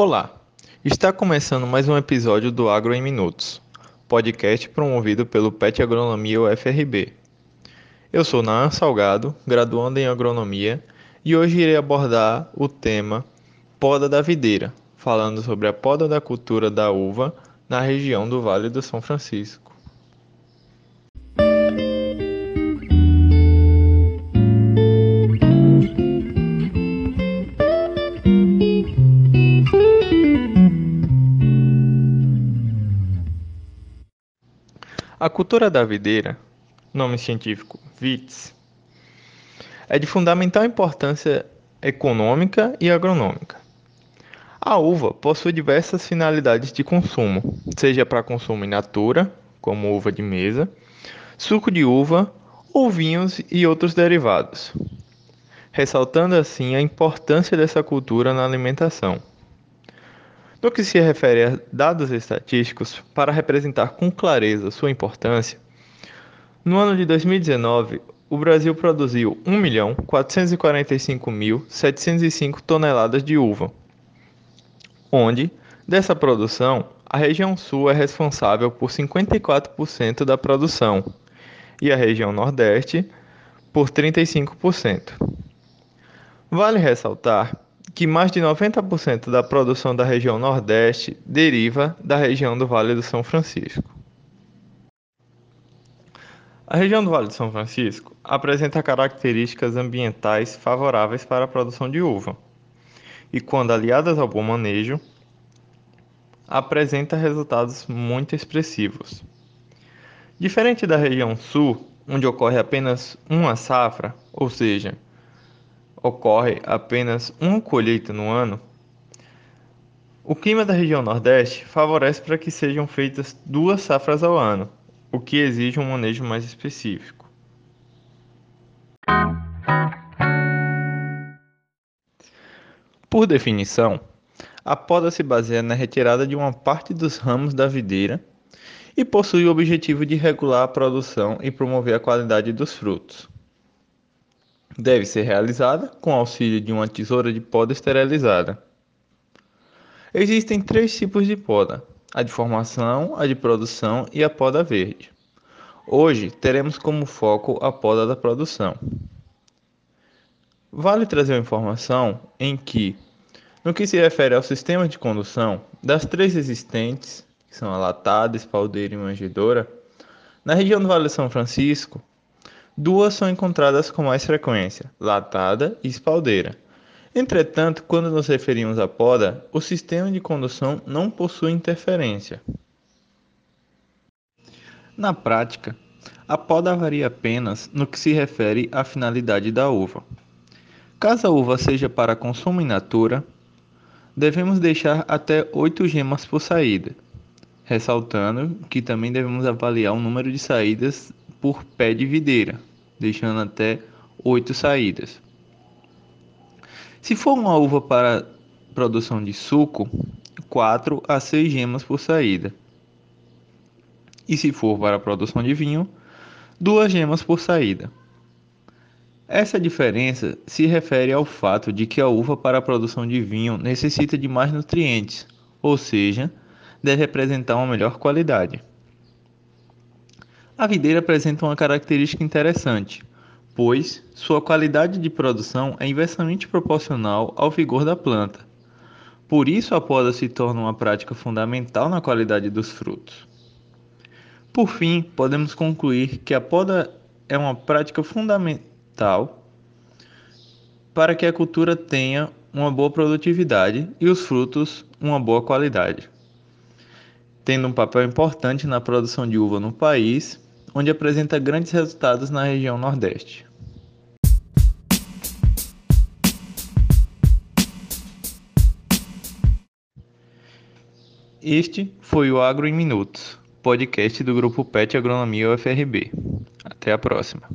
Olá, está começando mais um episódio do Agro em Minutos, podcast promovido pelo PET Agronomia UFRB. Eu sou Naan Salgado, graduando em Agronomia, e hoje irei abordar o tema Poda da Videira, falando sobre a poda da cultura da uva na região do Vale do São Francisco. A cultura da videira, nome científico Vitis, é de fundamental importância econômica e agronômica. A uva possui diversas finalidades de consumo, seja para consumo in natura, como uva de mesa, suco de uva ou vinhos e outros derivados, ressaltando assim a importância dessa cultura na alimentação. No que se refere a dados estatísticos, para representar com clareza sua importância, no ano de 2019, o Brasil produziu 1.445.705 toneladas de uva, onde, dessa produção, a região sul é responsável por 54% da produção e a região nordeste por 35%. Vale ressaltar que mais de 90% da produção da região Nordeste deriva da região do Vale do São Francisco. A região do Vale do São Francisco apresenta características ambientais favoráveis para a produção de uva, e quando aliadas ao bom manejo, apresenta resultados muito expressivos. Diferente da região sul, onde ocorre apenas uma safra, ou seja, ocorre apenas uma colheita no ano, o clima da região Nordeste favorece para que sejam feitas duas safras ao ano, o que exige um manejo mais específico. Por definição, a poda se baseia na retirada de uma parte dos ramos da videira e possui o objetivo de regular a produção e promover a qualidade dos frutos deve ser realizada com auxílio de uma tesoura de poda esterilizada. Existem três tipos de poda: a de formação, a de produção e a poda verde. Hoje teremos como foco a poda da produção. Vale trazer uma informação em que, no que se refere ao sistema de condução, das três existentes, que são a latada, espaldeira e manjedoura, na região do Vale de São Francisco, Duas são encontradas com mais frequência, latada e espaldeira. Entretanto, quando nos referimos à poda, o sistema de condução não possui interferência. Na prática, a poda varia apenas no que se refere à finalidade da uva. Caso a uva seja para consumo in natura, devemos deixar até 8 gemas por saída, ressaltando que também devemos avaliar o número de saídas por pé de videira, deixando até oito saídas. Se for uma uva para produção de suco, 4 a 6 gemas por saída. E se for para produção de vinho, 2 gemas por saída. Essa diferença se refere ao fato de que a uva para a produção de vinho necessita de mais nutrientes, ou seja, deve apresentar uma melhor qualidade. A videira apresenta uma característica interessante, pois sua qualidade de produção é inversamente proporcional ao vigor da planta. Por isso, a poda se torna uma prática fundamental na qualidade dos frutos. Por fim, podemos concluir que a poda é uma prática fundamental para que a cultura tenha uma boa produtividade e os frutos uma boa qualidade, tendo um papel importante na produção de uva no país onde apresenta grandes resultados na região Nordeste. Este foi o Agro em Minutos, podcast do grupo PET Agronomia UFRB. Até a próxima.